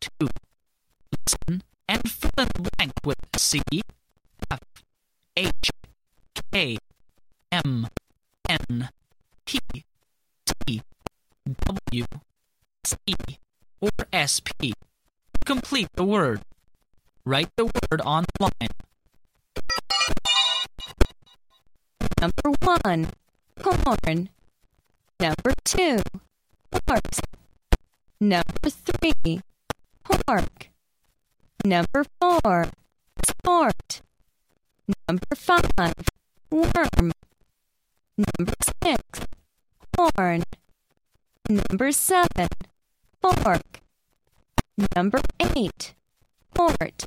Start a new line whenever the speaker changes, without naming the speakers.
2. Listen and fill in the blank with C, F, H, K, M, N, P, T, W, E or SP complete the word. Write the word on the line.
Number 1. Corn. Number 2. Horse. Number 3. Number 4. Sport. Number 5. Worm. Number 6. Horn. Number 7. Fork. Number 8. Port.